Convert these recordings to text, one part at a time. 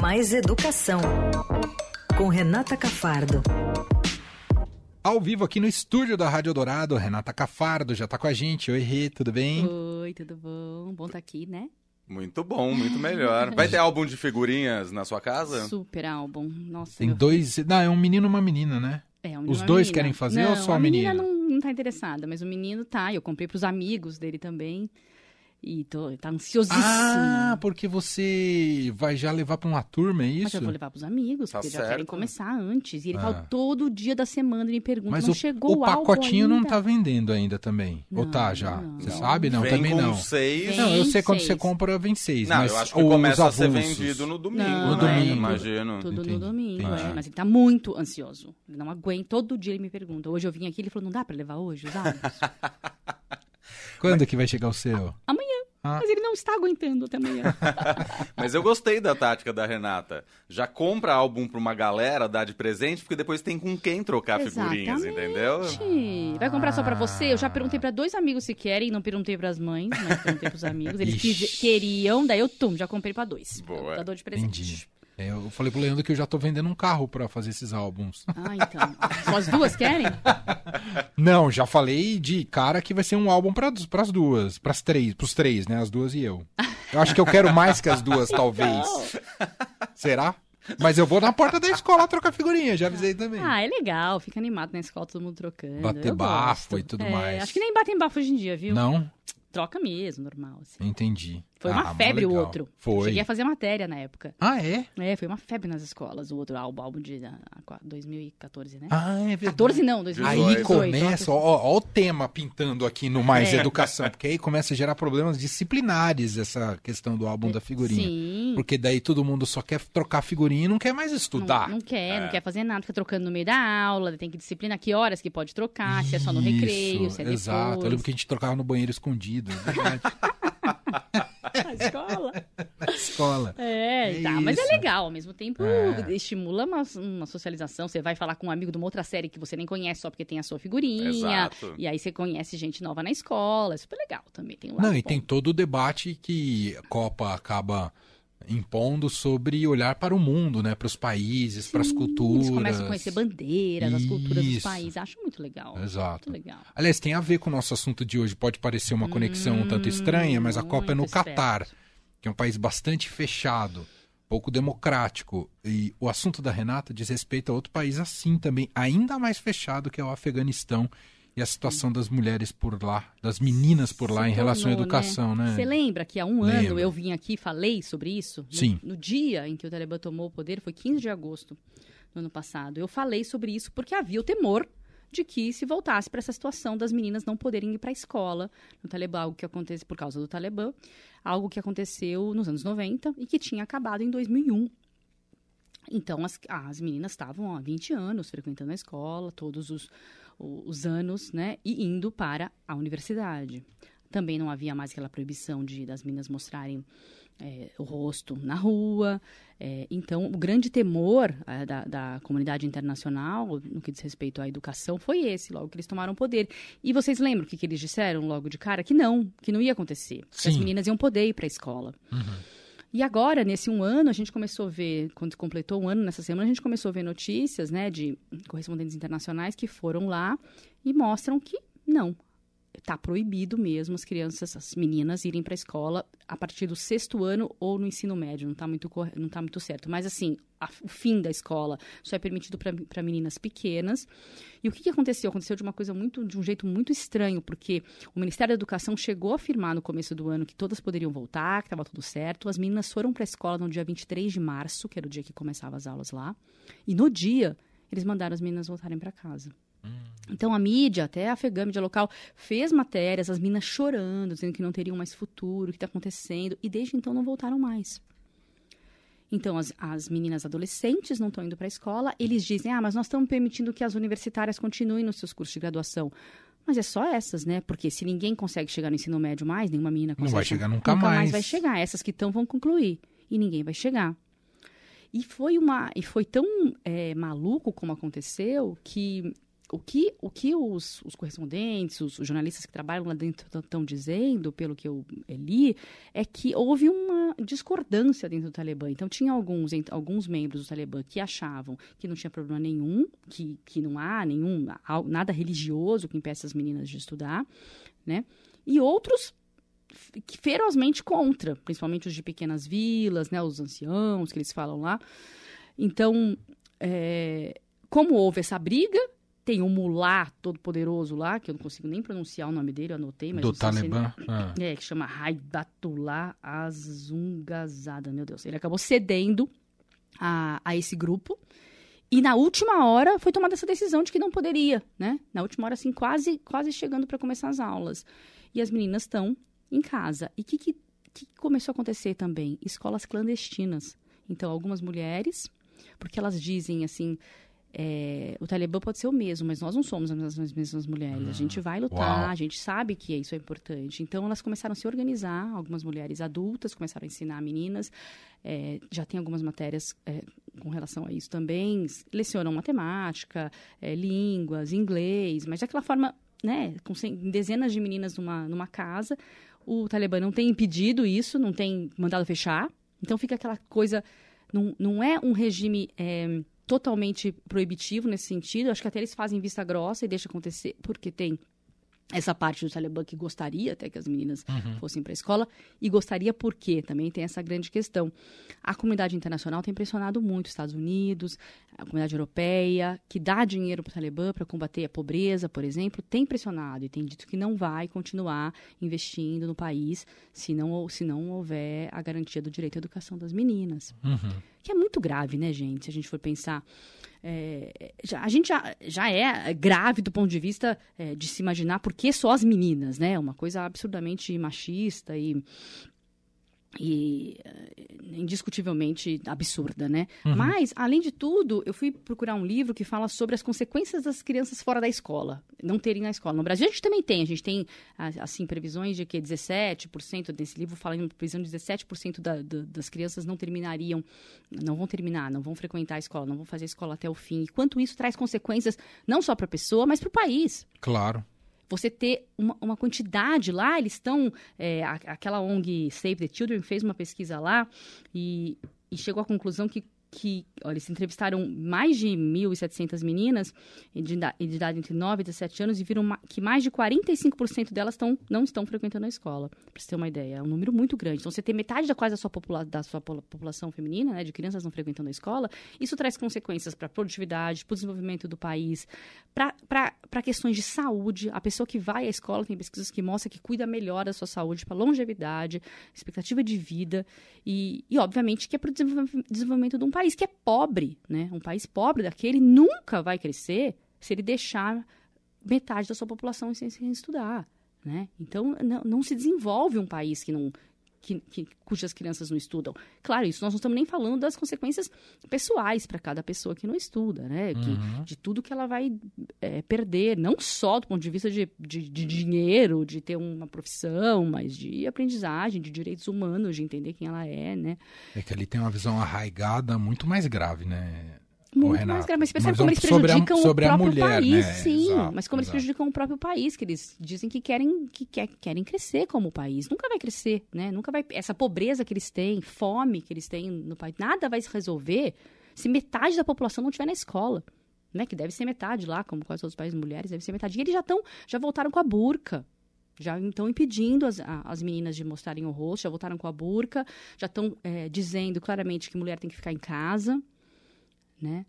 Mais Educação, com Renata Cafardo. Ao vivo aqui no estúdio da Rádio Dourado, Renata Cafardo já tá com a gente. Oi, Rê, tudo bem? Oi, tudo bom? Bom estar tá aqui, né? Muito bom, muito melhor. Vai ter álbum de figurinhas na sua casa? Super álbum. Nossa. Tem dois. Não, é um menino e uma menina, né? É, um Os dois querem fazer não, ou só a menina? A menina não, não tá interessada, mas o menino tá. Eu comprei pros amigos dele também. E tô, tá ansiosíssimo. Ah, porque você vai já levar para uma turma, é isso? Mas eu vou levar pros amigos, tá porque certo. já querem começar antes. E ele ah. fala todo dia da semana e me pergunta, Mas não o, chegou o pacotinho não tá vendendo ainda também? Não, Ou tá já? Não, você não. sabe? Não, vem também com não. Seis. Não, eu sei quando seis. você compra, vem seis. Não, mas eu acho que os começa a ser vendido no domingo, Não, No né? domingo. Imagino. Tudo Entendi, no domingo, entendi. é. Mas ele tá muito ansioso. Ele não aguenta. Todo dia ele me pergunta. Hoje eu vim aqui, ele falou, não dá pra levar hoje os? Quando que vai chegar o seu? Amanhã. Ah. Mas ele não está aguentando até amanhã. Mas eu gostei da tática da Renata. Já compra álbum pra uma galera, dá de presente, porque depois tem com quem trocar figurinhas, entendeu? Exatamente. Vai comprar só pra você? Eu já perguntei pra dois amigos se querem, não perguntei pras mães, mas perguntei pros amigos. Eles queriam, daí eu, tum, já comprei pra dois. Boa. Dá dor de presente. Entendi. É, Eu falei pro Leandro que eu já tô vendendo um carro pra fazer esses álbuns. Ah, então. Só as duas querem? Não, já falei de cara que vai ser um álbum para as duas, pras três, pros três, né? As duas e eu. Eu acho que eu quero mais que as duas, talvez. Será? Mas eu vou na porta da escola trocar figurinha, já avisei também. Ah, é legal. Fica animado na escola, todo mundo trocando. Bater Eu bafo gosto. e tudo É, mais. Acho que nem batem bafo hoje em dia, viu? Não? Troca mesmo, normal. assim. Entendi. Foi Ah, uma febre o legal. outro. Foi. Cheguei a fazer matéria na época. Ah, é? É, foi uma febre nas escolas, o outro álbum, álbum de ah, qua- 2014, né? Ah, é verdade. 14 não, 2018. Aí 18. começa, ó, ó, o tema pintando aqui no Mais É. Educação, porque aí começa a gerar problemas disciplinares essa questão do álbum da figurinha. Sim. Porque daí todo mundo só quer trocar figurinha e não quer mais estudar. Não, não quer, não É. quer fazer nada, fica trocando no meio da aula, tem que disciplinar que horas que pode trocar, se é só no recreio, Isso, se é Exato. Eu depois. lembro que a gente trocava no banheiro escondido. é verdade. Na escola. Escola. É, É tá, mas é legal, ao mesmo tempo É. estimula uma, uma socialização. Você vai falar com um amigo de uma outra série que você nem conhece só porque tem a sua figurinha. Exato. E aí você conhece gente nova na escola. É super legal também. Tem um Não, e bom. tem todo o debate que a Copa acaba impondo sobre olhar para o mundo, né? Para os países, para as culturas. Eles começam a conhecer bandeiras, as culturas dos Isso. países. Acho muito legal. Exato. Muito legal. Aliás, tem a ver com o nosso assunto de hoje. Pode parecer uma conexão um tanto estranha, mas a Copa é no Hum, esperto. Catar, que é um país bastante fechado, pouco democrático. E o assunto da Renata diz respeito a outro país assim também, ainda mais fechado, que é o Afeganistão. E a situação das mulheres por lá, das meninas por lá Se em relação à tornou, educação, né? Você lembra que há um Lembro. ano eu vim aqui e falei sobre isso? No- Sim. No, dia em que o Talibã tomou o poder, foi 15 de agosto do ano passado. Eu falei sobre isso porque havia o temor de que se voltasse para essa situação das meninas não poderem ir para a escola no Talibã, algo que acontece por causa do Talibã, algo que aconteceu nos anos 90 e que tinha acabado em 2001. Então, as, as meninas estavam há 20 anos frequentando a escola, todos os, os anos, né? E indo para a universidade. Também não havia mais aquela proibição de das meninas mostrarem é, o rosto na rua. É, então, o grande temor é, da, da comunidade internacional, no que diz respeito à educação, foi esse, logo que eles tomaram poder. E vocês lembram o que, que eles disseram logo de cara? Que não, que não ia acontecer. Que as meninas iam poder ir para a escola. E agora, nesse um ano, a gente começou a ver, quando completou um ano nessa semana, a gente começou a ver notícias, né, de correspondentes internacionais que foram lá e mostram que não. Está proibido mesmo as crianças, as meninas, irem para a escola a partir do sexto ano ou no ensino médio. Não está muito, não tá muito certo. Mas, assim, a- o fim da escola só é permitido para meninas pequenas. E o que, que aconteceu? Aconteceu de uma coisa muito, de um jeito muito estranho, porque o Ministério da Educação chegou a afirmar no começo do ano que todas poderiam voltar, que estava tudo certo. As meninas foram para a escola no dia 23 de março, que era o dia que começavam as aulas lá. E no dia, eles mandaram as meninas voltarem para casa. Então a mídia, até a FEGAM, mídia local, fez matérias, as meninas chorando, dizendo que não teriam mais futuro, o que está acontecendo, e desde então não voltaram mais. Então, as, as meninas adolescentes não estão indo para a escola, eles dizem, ah, mas nós estamos permitindo que as universitárias continuem nos seus cursos de graduação. Mas é só essas, né? Porque se ninguém consegue chegar no ensino médio mais, nenhuma menina Não consegue. vai chegar nunca mais. mais. vai chegar. Essas que estão vão concluir. E ninguém vai chegar. E foi uma e foi tão é, maluco como aconteceu que o que, o que os, os correspondentes, os, os, jornalistas que trabalham lá dentro estão dizendo, pelo que eu li, é que houve uma discordância dentro do Talibã. Então, tinha alguns, alguns membros do Talibã que achavam que não tinha problema nenhum, que, que não há nenhum, nada religioso que impeça as meninas de estudar, né? E outros ferozmente contra, principalmente os de pequenas vilas, né? Os anciãos que eles falam lá. Então, é, como houve essa briga, tem um mulá todo poderoso lá, que eu não consigo nem pronunciar o nome dele, eu anotei, mas... Do Talibã? Se ah. É, que chama Haibatullah Azungazada, meu Deus. Ele acabou cedendo a, a esse grupo. E na última hora foi tomada essa decisão de que não poderia, né? Na última hora, assim, quase, quase chegando para começar as aulas. E as meninas estão em casa. E o que, que, que começou a acontecer também? Escolas clandestinas. Então, algumas mulheres, porque elas dizem assim, é, o Talibã pode ser o mesmo, mas nós não somos as mesmas mulheres. a gente vai lutar, Uau. a gente sabe que isso é importante. Então, elas começaram a se organizar, algumas mulheres adultas começaram a ensinar meninas. É, já tem algumas matérias é, com relação a isso também. Lecionam matemática, é, línguas, inglês, mas daquela forma, né, com dezenas de meninas numa, numa casa. O Talibã não tem impedido isso, não tem mandado fechar. Então, fica aquela coisa. Não, não é um regime é, totalmente proibitivo nesse sentido. Acho que até eles fazem vista grossa e deixam acontecer, porque tem essa parte do Talibã que gostaria até que as meninas uhum. fossem para a escola e gostaria porque também tem essa grande questão. A comunidade internacional tem pressionado muito os Estados Unidos, a comunidade europeia, que dá dinheiro para o Talibã para combater a pobreza, por exemplo, tem pressionado e tem dito que não vai continuar investindo no país se não, se não houver a garantia do direito à educação das meninas. Uhum. Que é muito grave, né, gente? Se a gente for pensar é, já, a gente já, já é grave do ponto de vista é, de se imaginar por que só as meninas, né? Uma coisa absurdamente machista e e uh, indiscutivelmente absurda, né? Uhum. Mas, além de tudo, eu fui procurar um livro que fala sobre as consequências das crianças fora da escola, não terem na escola. No Brasil a gente também tem, a gente tem, assim, previsões de que 17% desse livro fala em previsão de 17% da, da, das crianças não terminariam, não vão terminar, não vão frequentar a escola, não vão fazer a escola até o fim. E quanto isso traz consequências não só para a pessoa, mas para o país. Claro você ter uma, uma quantidade lá, eles estão. É, aquela ONG Save the Children fez uma pesquisa lá e, e chegou à conclusão que que, olha, eles entrevistaram mais de 1.700 meninas de, de, idade entre 9 e 17 anos e viram que mais de 45% delas tão, não estão frequentando a escola, para você ter uma ideia. É um número muito grande. Então, você tem metade da quase da sua, popula da sua população feminina, né, de crianças não frequentando a escola, isso traz consequências para a produtividade, para o desenvolvimento do país, para questões de saúde. A pessoa que vai à escola tem pesquisas que mostram que cuida melhor da sua saúde, para longevidade, expectativa de vida e, e obviamente, que é para o desenvolvimento de um país país que é pobre, né? Um país pobre daquele nunca vai crescer se ele deixar metade da sua população sem, sem estudar, né? Então, não, não se desenvolve um país que não, que, que, cujas crianças não estudam. Claro, isso nós não estamos nem falando das consequências pessoais para cada pessoa que não estuda, né? Que, uhum. De tudo que ela vai é, perder, não só do ponto de vista de, de, de, dinheiro, de ter uma profissão, mas de aprendizagem, de direitos humanos, de entender quem ela é, né? É que ali tem uma visão arraigada muito mais grave, né? Muito mais grave, mas percebe como eles prejudicam a, o próprio mulher, país, né? sim. Exato, mas como exato. eles prejudicam o próprio país, que eles dizem que querem, que quer, querem crescer como país. Nunca vai crescer, né? Nunca vai. Essa pobreza que eles têm, fome que eles têm no país, nada vai se resolver se metade da população não estiver na escola. Né? Que deve ser metade lá, como quase todos os países mulheres, deve ser metade. E eles já estão, já voltaram com a burca já estão impedindo as, as meninas de mostrarem o rosto, já voltaram com a burca, já estão é, dizendo claramente que mulher tem que ficar em casa, né?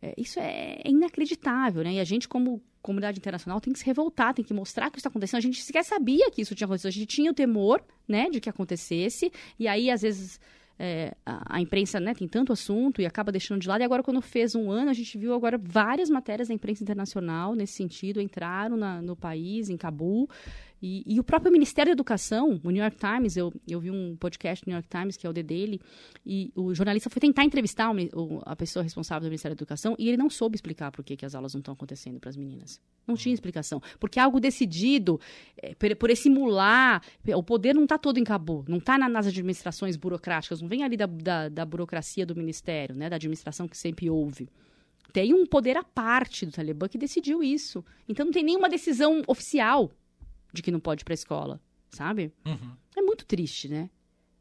É, isso é, é, inacreditável, né? E a gente, como comunidade internacional, tem que se revoltar, tem que mostrar que isso está acontecendo. A gente sequer sabia que isso tinha acontecido. A gente tinha o temor, né, de que acontecesse. E aí, às vezes, é, a, a, imprensa né, tem tanto assunto e acaba deixando de lado. E agora, quando fez um ano, a gente viu agora várias matérias da imprensa internacional nesse sentido, entraram na, no país, em Cabul, e, e, o próprio Ministério da Educação, o New York Times, eu, eu vi um podcast do New York Times, que é o The Daily, e o jornalista foi tentar entrevistar o, a pessoa responsável do Ministério da Educação e ele não soube explicar por que, que as aulas não estão acontecendo para as meninas. Não tinha explicação. Porque algo decidido é, por, por esse mular. O poder não está todo em Cabo, não está na, nas administrações burocráticas, não vem ali da, da, da burocracia do Ministério, né, da administração que sempre houve. tem um poder à parte do Talibã que decidiu isso. Então não tem nenhuma decisão oficial de que não pode ir para a escola, sabe? Uhum. É muito triste, né?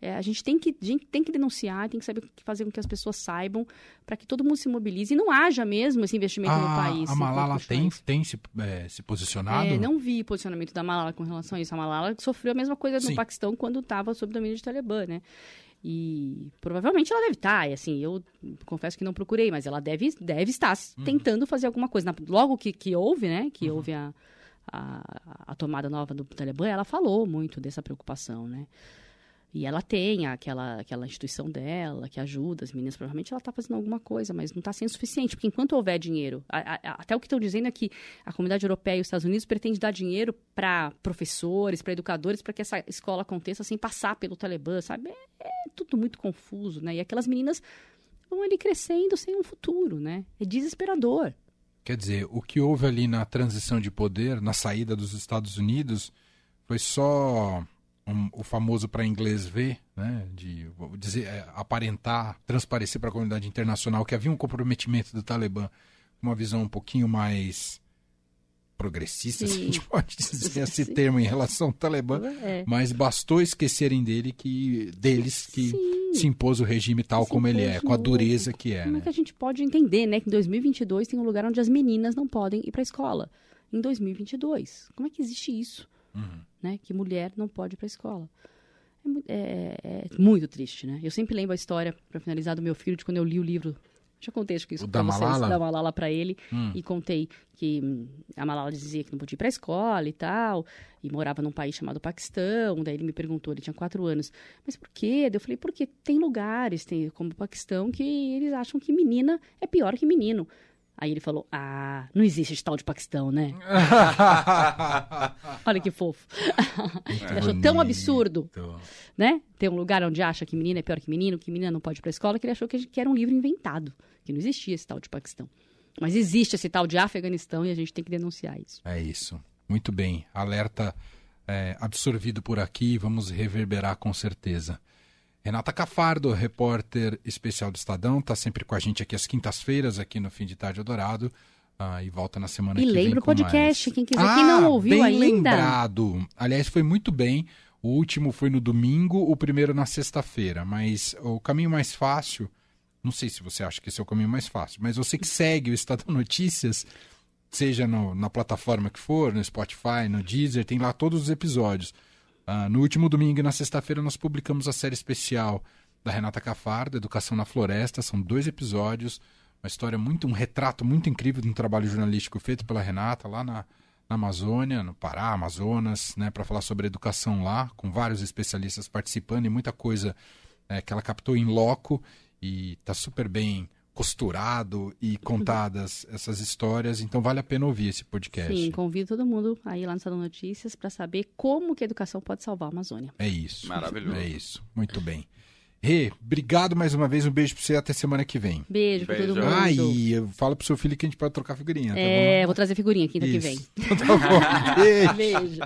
É, a, gente tem que, a gente tem que denunciar, tem que saber fazer com que as pessoas saibam, para que todo mundo se mobilize e não haja mesmo esse investimento no país. A Malala tem, tem se, é, se posicionado? É, não vi posicionamento da Malala com relação a isso. A Malala sofreu a mesma coisa Sim. no Paquistão quando estava sob domínio de Talibã, né? E provavelmente ela deve estar, e assim, eu confesso que não procurei, mas ela deve, deve estar uhum. tentando fazer alguma coisa. Logo que, que houve, né, que uhum. houve a, a, a, tomada nova do Talibã, ela falou muito dessa preocupação, né. E ela tem aquela, aquela instituição dela que ajuda as meninas. Provavelmente ela está fazendo alguma coisa, mas não está sendo suficiente. Porque enquanto houver dinheiro, a, a, até o que estão dizendo é que a comunidade europeia e os Estados Unidos pretendem dar dinheiro para professores, para educadores, para que essa escola aconteça sem passar pelo Talibã, sabe? É, é, tudo muito confuso, né? E aquelas meninas vão ali crescendo sem um futuro, né? É desesperador. Quer dizer, o que houve ali na transição de poder, na saída dos Estados Unidos, foi só um, o famoso para inglês ver, né, de dizer, é, aparentar, transparecer para a comunidade internacional que havia um comprometimento do Talibã uma visão um pouquinho mais progressista, se a gente pode dizer esse Sim. termo em relação ao Talibã, é. mas bastou esquecerem dele que deles que Sim. se impôs o regime tal se como ele é, com a dureza que é. Como né? é que a gente pode entender, né, que em 2022 tem um lugar onde as meninas não podem ir para a escola? Em 2022, como é que existe isso? Uhum. Né? Que mulher não pode ir para a escola. É, é, é, muito triste, né? Eu sempre lembro a história, para finalizar, do meu filho, de quando eu li o livro. Já contei acho que isso para vocês, da Malala para ele. Hum. E contei que hum, a Malala dizia que não podia ir para a escola e tal. E morava num país chamado Paquistão. Daí ele me perguntou, ele tinha quatro anos. Mas por quê? Eu falei, porque tem lugares, tem, como o Paquistão, que eles acham que menina é pior que menino. Aí ele falou: Ah, não existe esse tal de Paquistão, né? Olha que fofo. ele achou tão absurdo, né? Ter um lugar onde acha que menina é pior que menino, que menina não pode ir pra escola, que ele achou que, era um livro inventado, que não existia esse tal de Paquistão. Mas existe esse tal de Afeganistão e a gente tem que denunciar isso. É isso. Muito bem. Alerta é, absorvido por aqui, vamos reverberar com certeza. Renata Cafardo, repórter especial do Estadão, está sempre com a gente aqui às quintas-feiras, aqui no Fim de Tarde Eldorado. Ah, e volta na semana e que vem. E lembra o podcast, mais. quem quiser, ah, quem não ouviu bem ainda. lembrado. Aliás, foi muito bem. O último foi no domingo, o primeiro na sexta-feira. Mas o caminho mais fácil, não sei se você acha que esse é o caminho mais fácil, mas você que segue o Estadão Notícias, seja no, na plataforma que for, no Spotify, no Deezer, tem lá todos os episódios. Uh, no último domingo e na sexta-feira nós publicamos a série especial da Renata Cafardo, Educação na Floresta. São dois episódios, uma história muito, um retrato muito incrível de um trabalho jornalístico feito pela Renata lá na, na Amazônia, no Pará, Amazonas, né, para falar sobre educação lá, com vários especialistas participando e muita coisa é, que ela captou em loco e está super bem costurado e contadas essas histórias, então vale a pena ouvir esse podcast. Sim, convido todo mundo a ir lá no Salão Notícias para saber como que a educação pode salvar a Amazônia. É isso. Maravilhoso. É isso. Muito bem. Rê, obrigado mais uma vez. Um beijo pra você até semana que vem. Beijo, beijo. pra todo mundo. Ah, e fala pro seu filho que a gente pode trocar figurinha. Tá é, bom? vou trazer figurinha quinta Isso. que vem. Então tá bom. beijo. beijo.